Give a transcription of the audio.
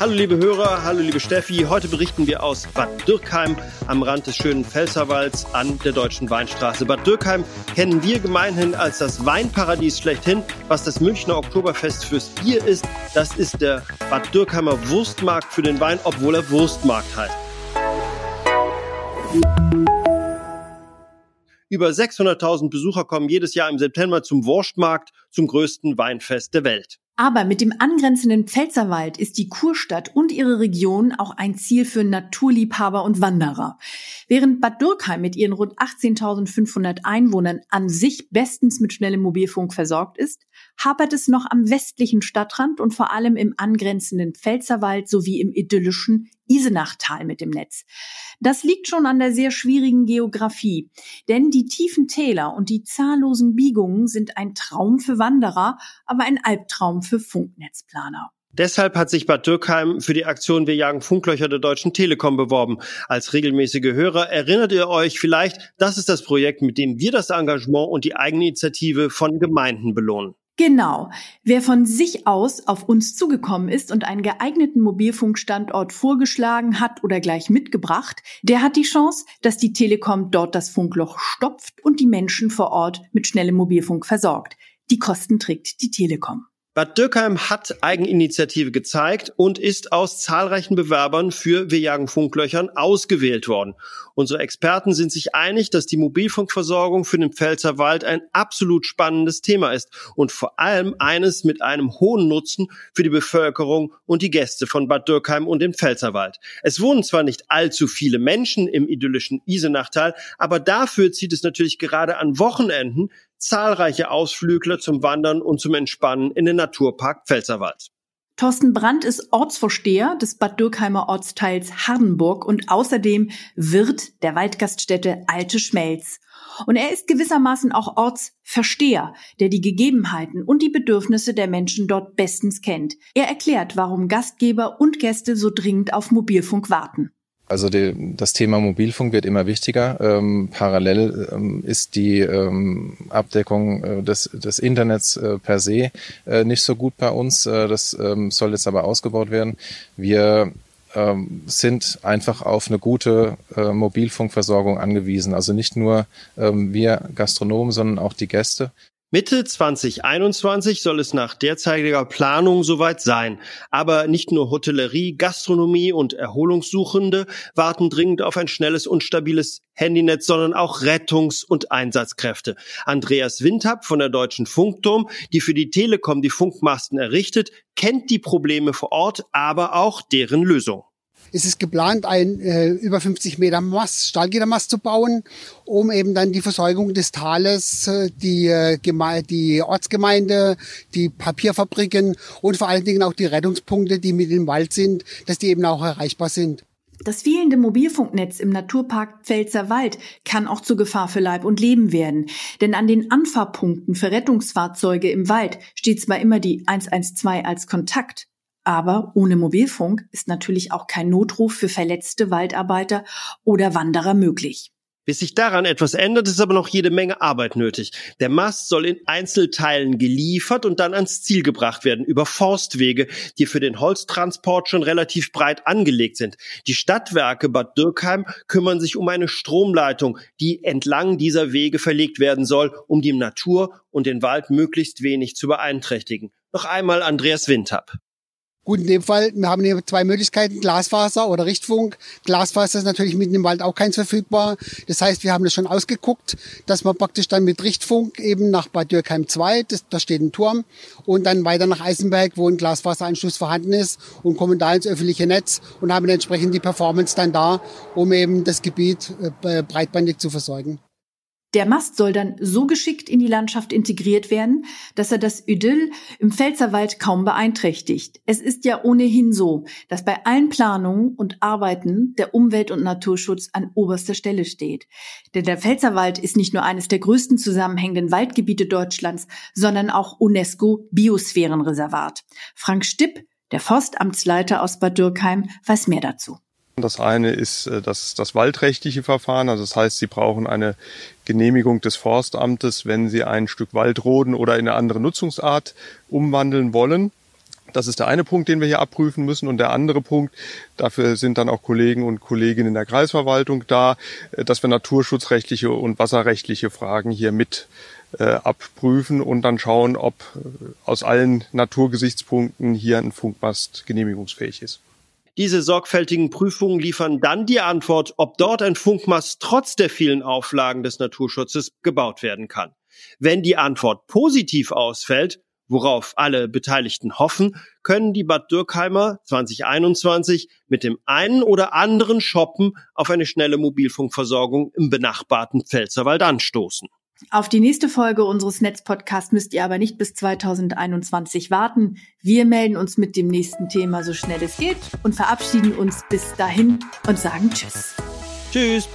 Hallo liebe Hörer, hallo liebe Steffi. Heute berichten wir aus Bad Dürkheim am Rand des schönen Pfälzerwalds an der Deutschen Weinstraße. Bad Dürkheim kennen wir gemeinhin als das Weinparadies schlechthin. Was das Münchner Oktoberfest fürs Bier ist, das ist der Bad Dürkheimer Wurstmarkt für den Wein, obwohl er Wurstmarkt heißt. Über 600.000 Besucher kommen jedes Jahr im September zum Wurstmarkt, zum größten Weinfest der Welt. Aber mit dem angrenzenden Pfälzerwald ist die Kurstadt und ihre Region auch ein Ziel für Naturliebhaber und Wanderer. Während Bad Dürkheim mit ihren rund 18.500 Einwohnern an sich bestens mit schnellem Mobilfunk versorgt ist, hapert es noch am westlichen Stadtrand und vor allem im angrenzenden Pfälzerwald sowie im idyllischen Isenachtal mit dem Netz. Das liegt schon an der sehr schwierigen Geografie, denn die tiefen Täler und die zahllosen Biegungen sind ein Traum für Wanderer, aber ein Albtraum für Funknetzplaner. Deshalb hat sich Bad Dürkheim für die Aktion Wir jagen Funklöcher der Deutschen Telekom beworben. Als regelmäßige Hörer erinnert ihr euch vielleicht, das ist das Projekt, mit dem wir das Engagement und die Eigeninitiative von Gemeinden belohnen. Genau. Wer von sich aus auf uns zugekommen ist und einen geeigneten Mobilfunkstandort vorgeschlagen hat oder gleich mitgebracht, der hat die Chance, dass die Telekom dort das Funkloch stopft und die Menschen vor Ort mit schnellem Mobilfunk versorgt. Die Kosten trägt die Telekom. Bad Dürkheim hat Eigeninitiative gezeigt und ist aus zahlreichen Bewerbern für Wir jagen Funklöchern ausgewählt worden. Unsere Experten sind sich einig, dass die Mobilfunkversorgung für den Pfälzerwald ein absolut spannendes Thema ist und vor allem eines mit einem hohen Nutzen für die Bevölkerung und die Gäste von Bad Dürkheim und dem Pfälzerwald. Es wohnen zwar nicht allzu viele Menschen im idyllischen Isenachtal, aber dafür zieht es natürlich gerade an Wochenenden zahlreiche Ausflügler zum Wandern und zum Entspannen in den Naturpark Pfälzerwald. Thorsten Brandt ist Ortsvorsteher des Bad Dürkheimer Ortsteils Hardenburg und außerdem Wirt der Waldgaststätte Alte Schmelz. Und er ist gewissermaßen auch Ortsversteher, der die Gegebenheiten und die Bedürfnisse der Menschen dort bestens kennt. Er erklärt, warum Gastgeber und Gäste so dringend auf Mobilfunk warten. Also die, das Thema Mobilfunk wird immer wichtiger. Ähm, parallel ähm, ist die ähm, Abdeckung äh, des, des Internets äh, per se äh, nicht so gut bei uns. Äh, das ähm, soll jetzt aber ausgebaut werden. Wir ähm, sind einfach auf eine gute äh, Mobilfunkversorgung angewiesen. Also nicht nur ähm, wir Gastronomen, sondern auch die Gäste. Mitte 2021 soll es nach derzeitiger Planung soweit sein. Aber nicht nur Hotellerie, Gastronomie und Erholungssuchende warten dringend auf ein schnelles und stabiles Handynetz, sondern auch Rettungs- und Einsatzkräfte. Andreas Windhab von der Deutschen Funkturm, die für die Telekom die Funkmasten errichtet, kennt die Probleme vor Ort, aber auch deren Lösung. Es ist geplant, ein äh, über 50 Meter Mast, Stahlgittermast zu bauen, um eben dann die Versorgung des Tales, äh, die, äh, die Ortsgemeinde, die Papierfabriken und vor allen Dingen auch die Rettungspunkte, die mit im Wald sind, dass die eben auch erreichbar sind. Das fehlende Mobilfunknetz im Naturpark Pfälzer Wald kann auch zur Gefahr für Leib und Leben werden. Denn an den Anfahrpunkten für Rettungsfahrzeuge im Wald steht zwar immer die 112 als Kontakt, aber ohne Mobilfunk ist natürlich auch kein Notruf für verletzte Waldarbeiter oder Wanderer möglich. Bis sich daran etwas ändert, ist aber noch jede Menge Arbeit nötig. Der Mast soll in Einzelteilen geliefert und dann ans Ziel gebracht werden über Forstwege, die für den Holztransport schon relativ breit angelegt sind. Die Stadtwerke Bad Dürkheim kümmern sich um eine Stromleitung, die entlang dieser Wege verlegt werden soll, um die Natur und den Wald möglichst wenig zu beeinträchtigen. Noch einmal Andreas Windhab. Gut, in dem Fall, wir haben hier zwei Möglichkeiten, Glasfaser oder Richtfunk. Glasfaser ist natürlich mitten im Wald auch keins verfügbar. Das heißt, wir haben das schon ausgeguckt, dass man praktisch dann mit Richtfunk eben nach Bad Dürkheim 2, das, da steht ein Turm, und dann weiter nach Eisenberg, wo ein Glasfaseranschluss vorhanden ist und kommen da ins öffentliche Netz und haben entsprechend die Performance dann da, um eben das Gebiet äh, breitbandig zu versorgen. Der Mast soll dann so geschickt in die Landschaft integriert werden, dass er das Idyll im Pfälzerwald kaum beeinträchtigt. Es ist ja ohnehin so, dass bei allen Planungen und Arbeiten der Umwelt- und Naturschutz an oberster Stelle steht. Denn der Pfälzerwald ist nicht nur eines der größten zusammenhängenden Waldgebiete Deutschlands, sondern auch UNESCO Biosphärenreservat. Frank Stipp, der Forstamtsleiter aus Bad Dürkheim, weiß mehr dazu. Das eine ist äh, das, das waldrechtliche Verfahren, also das heißt, Sie brauchen eine Genehmigung des Forstamtes, wenn Sie ein Stück Wald roden oder in eine andere Nutzungsart umwandeln wollen. Das ist der eine Punkt, den wir hier abprüfen müssen. Und der andere Punkt, dafür sind dann auch Kollegen und Kolleginnen in der Kreisverwaltung da, äh, dass wir naturschutzrechtliche und wasserrechtliche Fragen hier mit äh, abprüfen und dann schauen, ob äh, aus allen Naturgesichtspunkten hier ein Funkmast genehmigungsfähig ist. Diese sorgfältigen Prüfungen liefern dann die Antwort, ob dort ein Funkmast trotz der vielen Auflagen des Naturschutzes gebaut werden kann. Wenn die Antwort positiv ausfällt, worauf alle Beteiligten hoffen, können die Bad Dürkheimer 2021 mit dem einen oder anderen Shoppen auf eine schnelle Mobilfunkversorgung im benachbarten Pfälzerwald anstoßen. Auf die nächste Folge unseres Netzpodcasts müsst ihr aber nicht bis 2021 warten. Wir melden uns mit dem nächsten Thema so schnell es geht und verabschieden uns bis dahin und sagen Tschüss. Tschüss.